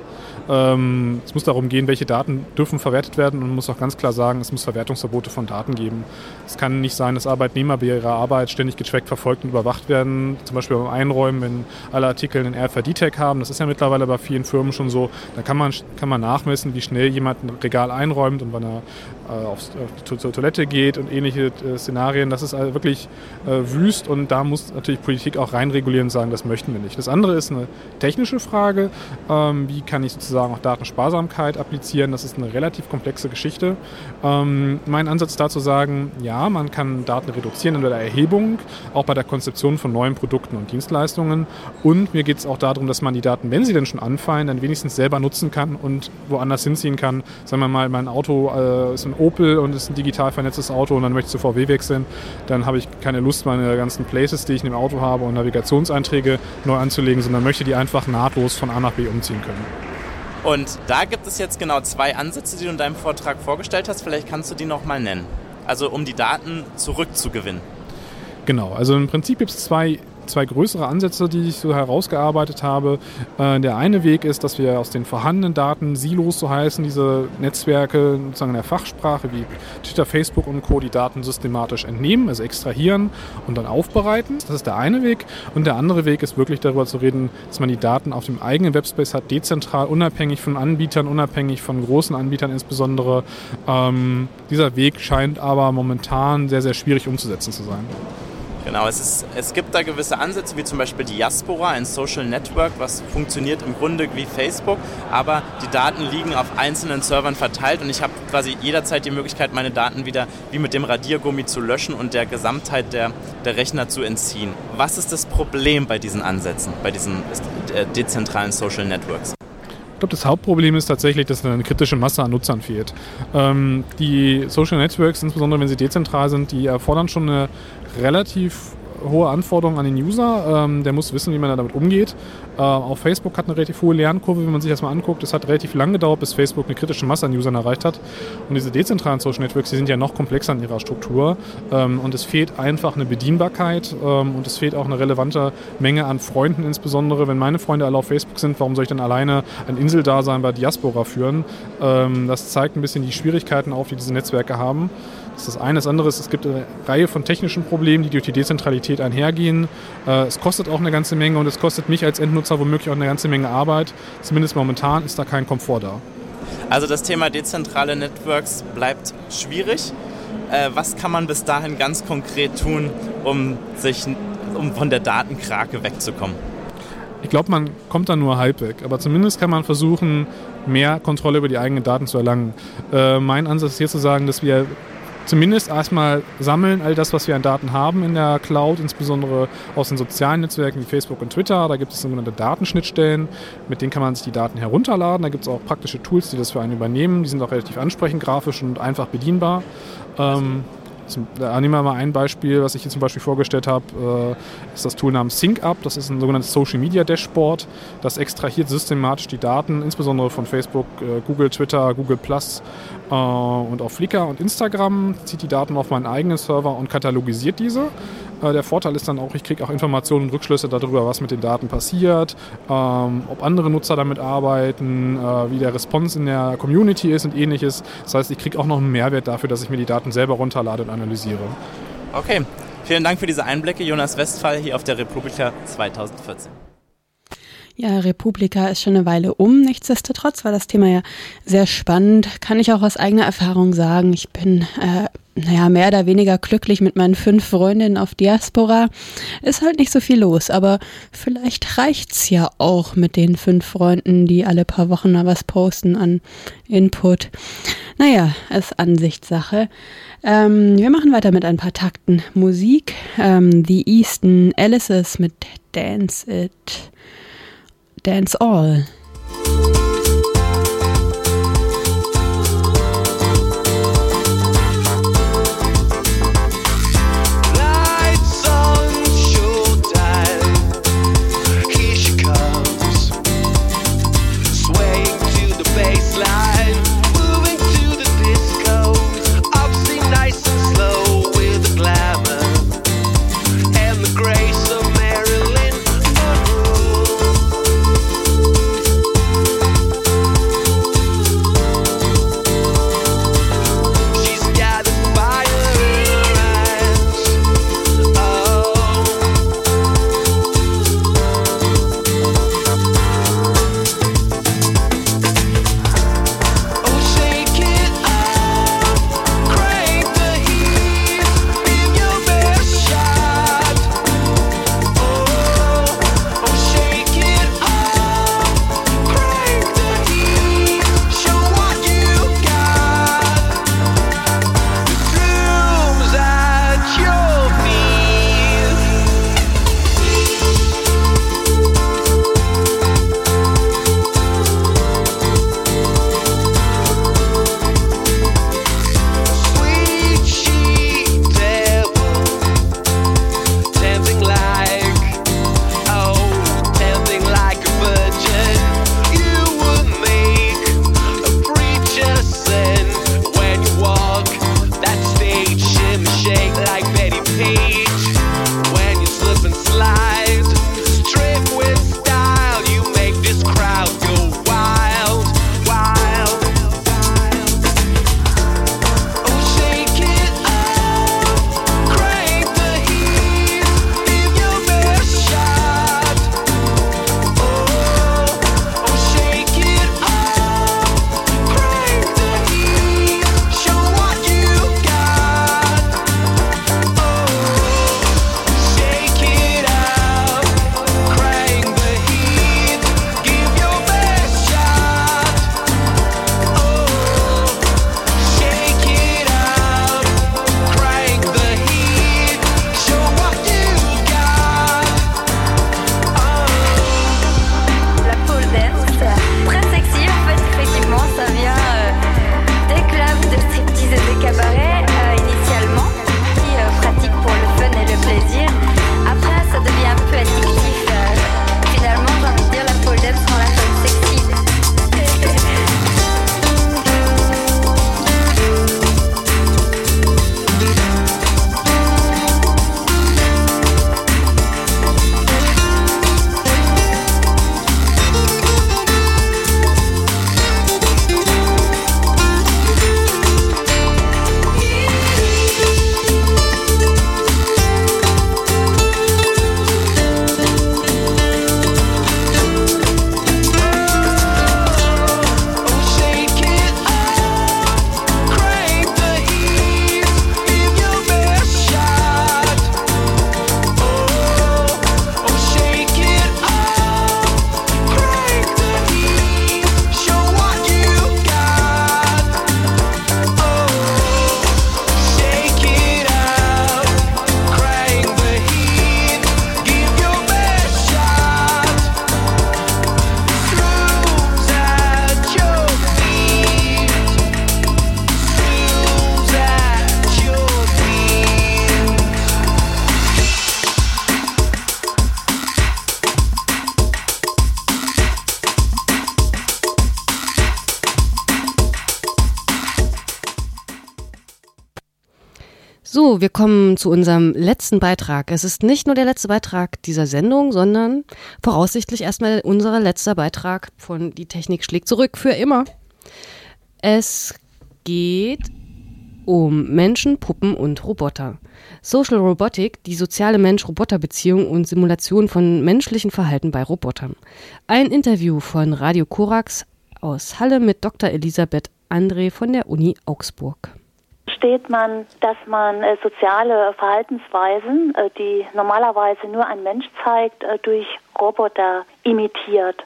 Ähm, es muss darum gehen, welche Daten dürfen verwertet werden und man muss auch ganz klar sagen, es muss Verwertungsverbote von Daten geben. Es kann nicht sein, dass Arbeitnehmer bei ihrer Arbeit ständig getrackt, verfolgt und überwacht werden. Zum Beispiel beim Einräumen, wenn alle Artikel einen RFID-Tag haben. Das ist ja mittlerweile bei vielen Firmen schon so. Da kann man, kann man nachmessen, wie schnell jemand ein Regal einräumt und wann er äh, auf, auf, zur Toilette geht und ähnliche äh, Szenarien. Das ist also wirklich äh, wüst und da muss natürlich Politik auch reinregulieren und sagen, das möchten wir nicht. Das andere ist eine technische Frage. Ähm, wie kann ich sozusagen auch Datensparsamkeit applizieren? Das ist eine relativ komplexe Geschichte. Ähm, mein Ansatz dazu sagen, ja, man kann Daten reduzieren in der Erhebung, auch bei der Konzeption von neuen Produkten und Dienstleistungen. Und mir geht es auch darum, dass man die Daten, wenn sie denn schon anfallen, dann wenigstens selber nutzen kann und woanders hinziehen kann. Sagen wir mal, mein Auto äh, ist ein Opel und ist ein digital vernetztes Auto und dann möchte ich zu VW wechseln, dann habe ich keine Lust, meine ganzen Places, die ich in dem Auto habe und Navigationseinträge neu anzulegen, sondern möchte die einfach nahtlos von A nach B umziehen können. Und da gibt es jetzt genau zwei Ansätze, die du in deinem Vortrag vorgestellt hast. Vielleicht kannst du die nochmal nennen. Also um die Daten zurückzugewinnen. Genau, also im Prinzip gibt es zwei zwei größere Ansätze, die ich so herausgearbeitet habe. Äh, der eine Weg ist, dass wir aus den vorhandenen Daten Silos, so heißen diese Netzwerke sozusagen in der Fachsprache wie Twitter, Facebook und Co. die Daten systematisch entnehmen, also extrahieren und dann aufbereiten. Das ist der eine Weg. Und der andere Weg ist wirklich darüber zu reden, dass man die Daten auf dem eigenen Webspace hat, dezentral, unabhängig von Anbietern, unabhängig von großen Anbietern insbesondere. Ähm, dieser Weg scheint aber momentan sehr, sehr schwierig umzusetzen zu sein. Genau, es, ist, es gibt da gewisse Ansätze, wie zum Beispiel Diaspora, ein Social Network, was funktioniert im Grunde wie Facebook, aber die Daten liegen auf einzelnen Servern verteilt und ich habe quasi jederzeit die Möglichkeit, meine Daten wieder wie mit dem Radiergummi zu löschen und der Gesamtheit der, der Rechner zu entziehen. Was ist das Problem bei diesen Ansätzen, bei diesen äh, dezentralen Social Networks? Glaube, das Hauptproblem ist tatsächlich, dass eine kritische Masse an Nutzern fehlt. Ähm, die Social Networks, insbesondere wenn sie dezentral sind, die erfordern schon eine relativ hohe Anforderungen an den User. Ähm, der muss wissen, wie man damit umgeht. Äh, auch Facebook hat eine relativ hohe Lernkurve, wenn man sich das mal anguckt. Es hat relativ lange gedauert, bis Facebook eine kritische Masse an Usern erreicht hat. Und diese dezentralen Social Networks, die sind ja noch komplexer in ihrer Struktur. Ähm, und es fehlt einfach eine Bedienbarkeit ähm, und es fehlt auch eine relevante Menge an Freunden, insbesondere wenn meine Freunde alle auf Facebook sind. Warum soll ich dann alleine ein Inseldasein bei Diaspora führen? Ähm, das zeigt ein bisschen die Schwierigkeiten auf, die diese Netzwerke haben. Das ist das eine. Das andere ist, es gibt eine Reihe von technischen Problemen, die durch die Dezentralität einhergehen. Äh, es kostet auch eine ganze Menge und es kostet mich als Endnutzer womöglich auch eine ganze Menge Arbeit. Zumindest momentan ist da kein Komfort da. Also das Thema dezentrale Networks bleibt schwierig. Äh, was kann man bis dahin ganz konkret tun, um, sich, um von der Datenkrake wegzukommen? Ich glaube, man kommt da nur halb weg. Aber zumindest kann man versuchen, mehr Kontrolle über die eigenen Daten zu erlangen. Äh, mein Ansatz ist hier zu sagen, dass wir zumindest erstmal sammeln all das, was wir an Daten haben in der Cloud, insbesondere aus den sozialen Netzwerken wie Facebook und Twitter. Da gibt es sogenannte Datenschnittstellen, mit denen kann man sich die Daten herunterladen. Da gibt es auch praktische Tools, die das für einen übernehmen. Die sind auch relativ ansprechend, grafisch und einfach bedienbar. Ähm, zum, da nehmen wir mal ein Beispiel, was ich hier zum Beispiel vorgestellt habe, äh, ist das Tool namens SyncUp. Das ist ein sogenanntes Social Media Dashboard. Das extrahiert systematisch die Daten, insbesondere von Facebook, äh, Google, Twitter, Google Plus äh, und auch Flickr und Instagram, zieht die Daten auf meinen eigenen Server und katalogisiert diese. Äh, der Vorteil ist dann auch, ich kriege auch Informationen und Rückschlüsse darüber, was mit den Daten passiert, ähm, ob andere Nutzer damit arbeiten, äh, wie der Response in der Community ist und ähnliches. Das heißt, ich kriege auch noch einen Mehrwert dafür, dass ich mir die Daten selber runterlade und analysiere. Okay, vielen Dank für diese Einblicke, Jonas Westphal hier auf der Republika 2014. Ja, Republika ist schon eine Weile um. Nichtsdestotrotz war das Thema ja sehr spannend. Kann ich auch aus eigener Erfahrung sagen. Ich bin, äh, naja, mehr oder weniger glücklich mit meinen fünf Freundinnen auf Diaspora. Ist halt nicht so viel los, aber vielleicht reicht's ja auch mit den fünf Freunden, die alle paar Wochen mal was posten an Input. Naja, ist Ansichtssache. Ähm, wir machen weiter mit ein paar Takten Musik. Ähm, The Easton Alices mit Dance It. Dance All. Wir kommen zu unserem letzten Beitrag. Es ist nicht nur der letzte Beitrag dieser Sendung, sondern voraussichtlich erstmal unser letzter Beitrag von Die Technik schlägt zurück für immer. Es geht um Menschen, Puppen und Roboter. Social Robotik, die soziale Mensch-Roboter-Beziehung und Simulation von menschlichen Verhalten bei Robotern. Ein Interview von Radio Korax aus Halle mit Dr. Elisabeth André von der Uni Augsburg versteht man, dass man äh, soziale Verhaltensweisen, äh, die normalerweise nur ein Mensch zeigt, äh, durch Roboter imitiert.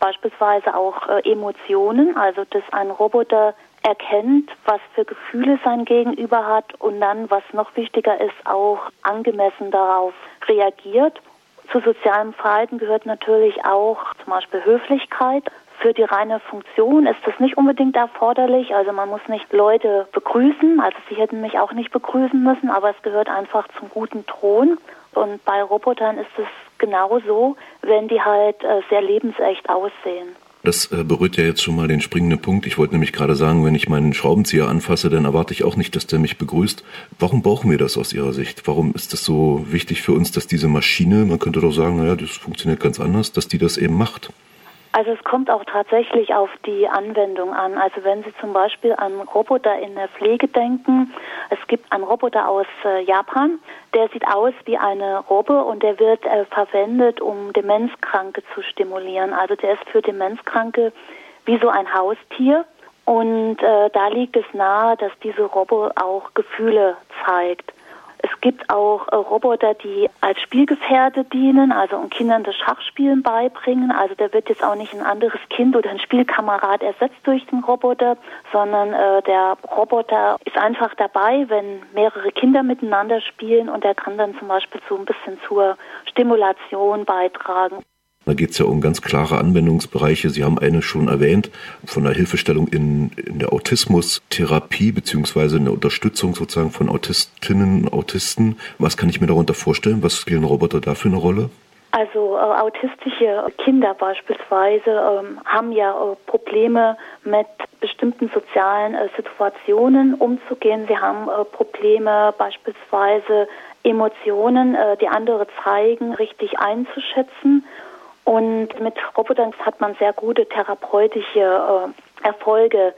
Beispielsweise auch äh, Emotionen, also dass ein Roboter erkennt, was für Gefühle sein Gegenüber hat und dann, was noch wichtiger ist, auch angemessen darauf reagiert. Zu sozialem Verhalten gehört natürlich auch zum Beispiel Höflichkeit. Für die reine Funktion ist das nicht unbedingt erforderlich. Also man muss nicht Leute begrüßen. Also sie hätten mich auch nicht begrüßen müssen, aber es gehört einfach zum guten Ton. Und bei Robotern ist es genauso, wenn die halt äh, sehr lebensecht aussehen. Das äh, berührt ja jetzt schon mal den springenden Punkt. Ich wollte nämlich gerade sagen, wenn ich meinen Schraubenzieher anfasse, dann erwarte ich auch nicht, dass der mich begrüßt. Warum brauchen wir das aus Ihrer Sicht? Warum ist das so wichtig für uns, dass diese Maschine, man könnte doch sagen, naja, das funktioniert ganz anders, dass die das eben macht? Also es kommt auch tatsächlich auf die Anwendung an. Also wenn Sie zum Beispiel an Roboter in der Pflege denken, es gibt einen Roboter aus äh, Japan, der sieht aus wie eine Robbe und der wird äh, verwendet, um Demenzkranke zu stimulieren. Also der ist für Demenzkranke wie so ein Haustier. Und äh, da liegt es nahe, dass diese Robbe auch Gefühle zeigt. Es gibt auch äh, Roboter, die als Spielgefährte dienen, also um Kindern das Schachspielen beibringen. Also da wird jetzt auch nicht ein anderes Kind oder ein Spielkamerad ersetzt durch den Roboter, sondern äh, der Roboter ist einfach dabei, wenn mehrere Kinder miteinander spielen und er kann dann zum Beispiel so ein bisschen zur Stimulation beitragen. Da geht es ja um ganz klare Anwendungsbereiche. Sie haben eine schon erwähnt, von der Hilfestellung in, in der Autismustherapie beziehungsweise in der Unterstützung sozusagen von Autistinnen und Autisten. Was kann ich mir darunter vorstellen? Was spielen Roboter da für eine Rolle? Also äh, autistische Kinder beispielsweise ähm, haben ja äh, Probleme mit bestimmten sozialen äh, Situationen umzugehen. Sie haben äh, Probleme beispielsweise Emotionen, äh, die andere zeigen, richtig einzuschätzen. Und mit Robotern hat man sehr gute therapeutische äh, Erfolge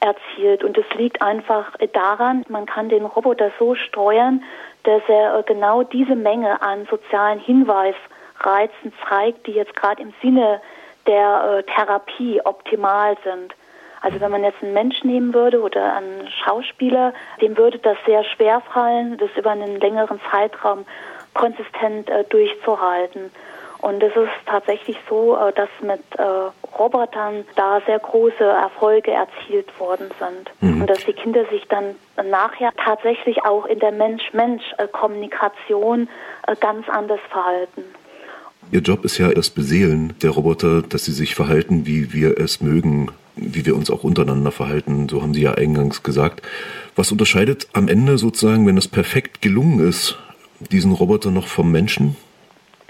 erzielt. Und es liegt einfach daran, man kann den Roboter so steuern, dass er äh, genau diese Menge an sozialen Hinweisreizen zeigt, die jetzt gerade im Sinne der äh, Therapie optimal sind. Also wenn man jetzt einen Mensch nehmen würde oder einen Schauspieler, dem würde das sehr schwer fallen, das über einen längeren Zeitraum konsistent äh, durchzuhalten. Und es ist tatsächlich so, äh, dass mit äh, Robotern da sehr große Erfolge erzielt worden sind. Mhm. Und dass die Kinder sich dann nachher tatsächlich auch in der Mensch-Mensch-Kommunikation äh, ganz anders verhalten. Ihr Job ist ja das Beseelen der Roboter, dass sie sich verhalten, wie wir es mögen, wie wir uns auch untereinander verhalten. So haben Sie ja eingangs gesagt. Was unterscheidet am Ende sozusagen, wenn es perfekt gelungen ist, diesen Roboter noch vom Menschen?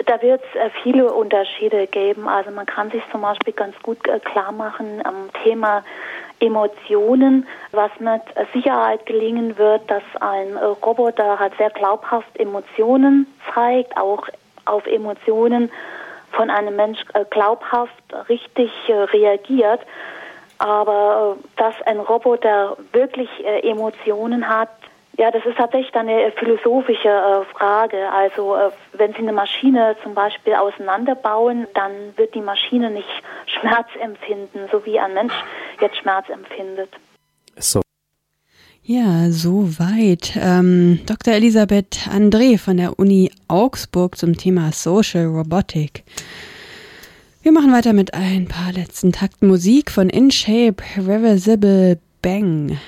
Da wird es äh, viele Unterschiede geben. Also man kann sich zum Beispiel ganz gut äh, klar machen am Thema Emotionen, was mit äh, Sicherheit gelingen wird, dass ein Roboter halt sehr glaubhaft Emotionen zeigt, auch auf Emotionen von einem Mensch glaubhaft richtig reagiert. Aber dass ein Roboter wirklich Emotionen hat, ja, das ist tatsächlich eine philosophische äh, Frage. Also äh, wenn Sie eine Maschine zum Beispiel auseinanderbauen, dann wird die Maschine nicht [LAUGHS] Schmerz empfinden, so wie ein Mensch jetzt Schmerz empfindet. So. Ja, soweit. Ähm, Dr. Elisabeth André von der Uni Augsburg zum Thema Social Robotic. Wir machen weiter mit ein paar letzten Takten Musik von InShape Reversible Bang.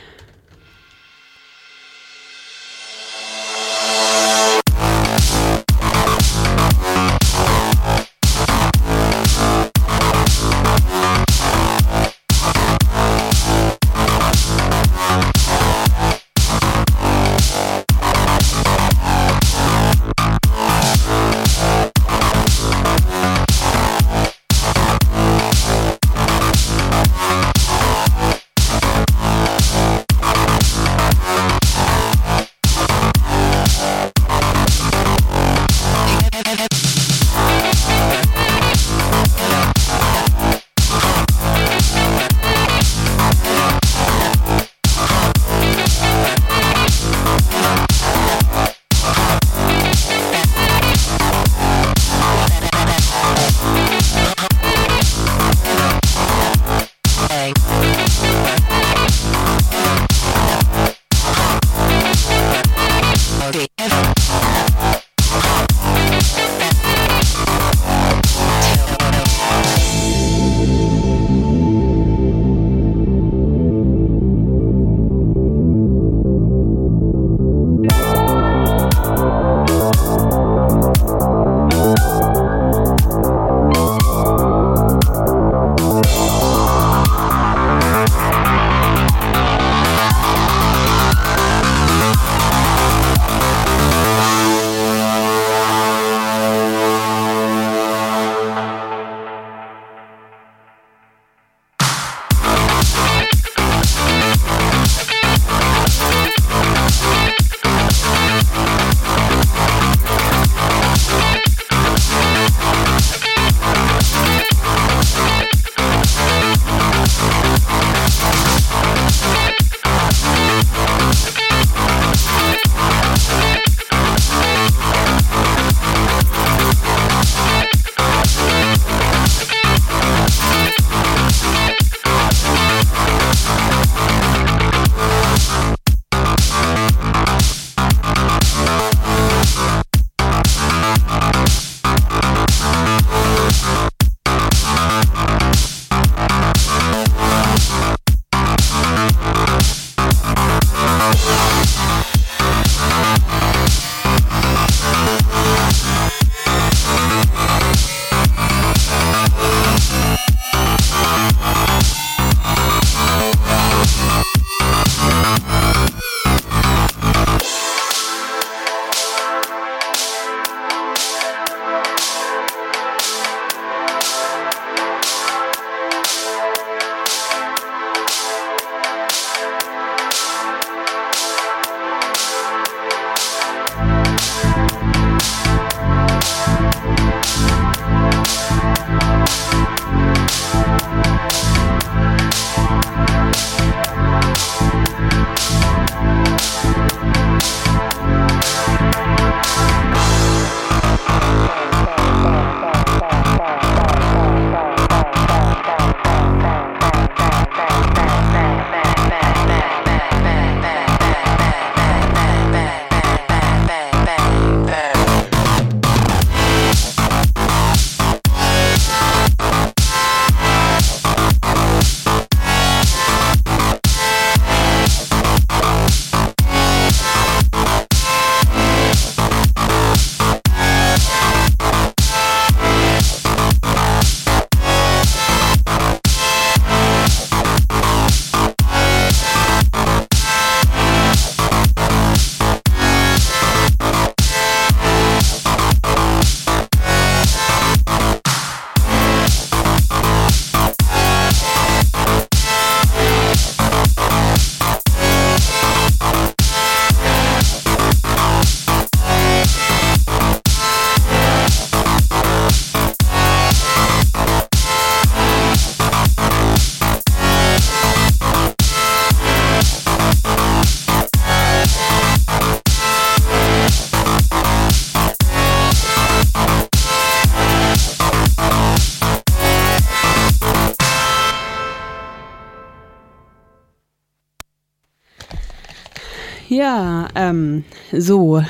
Ja, ähm, so.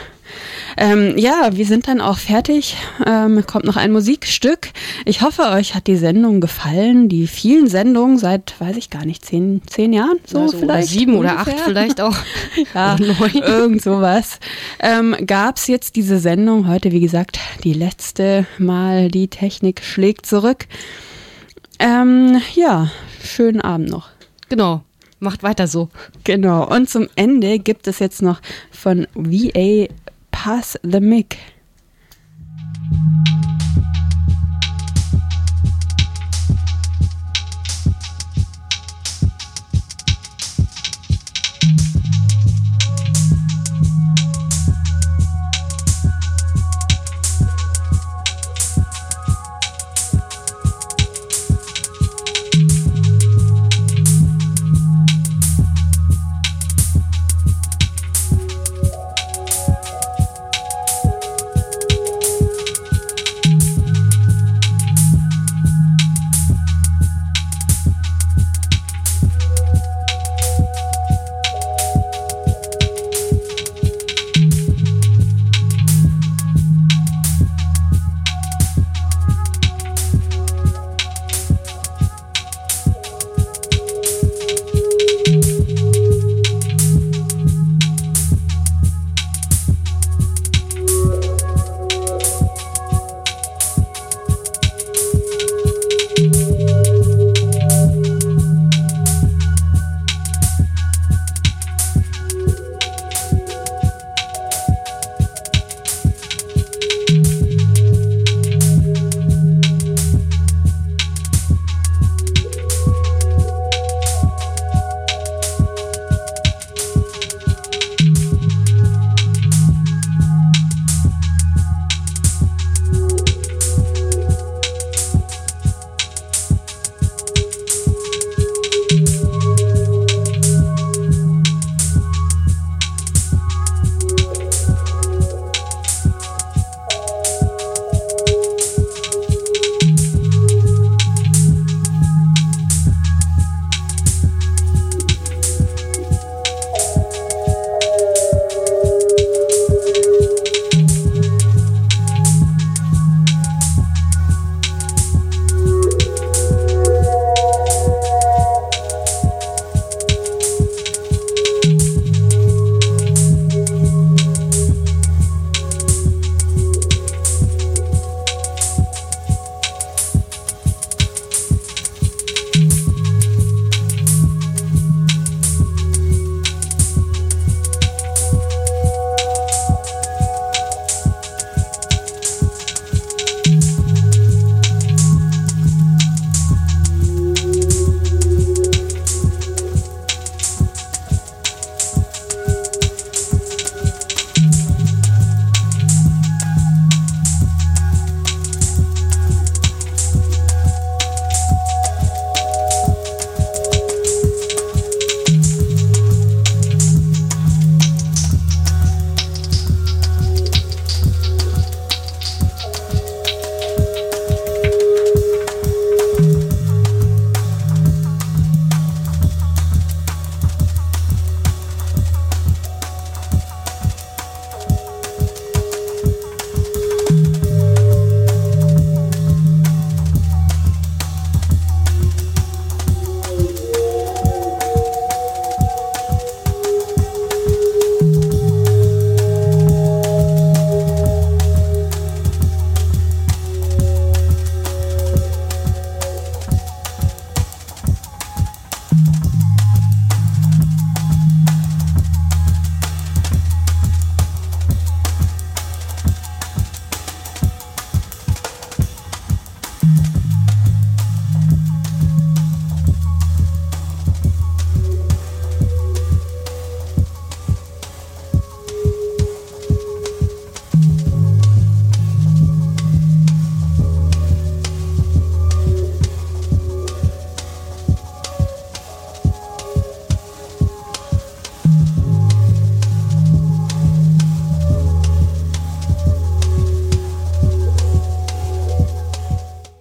Ähm, ja, wir sind dann auch fertig. Ähm, kommt noch ein Musikstück. Ich hoffe, euch hat die Sendung gefallen. Die vielen Sendungen seit, weiß ich gar nicht, zehn, zehn Jahren so Also, oder vielleicht. sieben oder ungefähr. acht vielleicht auch. [LAUGHS] ja, [LAUGHS] Oder neun. irgend sowas. Ähm, Gab es jetzt diese Sendung heute, wie gesagt, die letzte Mal. Die Technik schlägt zurück. Ähm, ja, schönen Abend noch. Genau. Macht weiter so. Genau. Und zum Ende gibt es jetzt noch von VA Pass the Mic.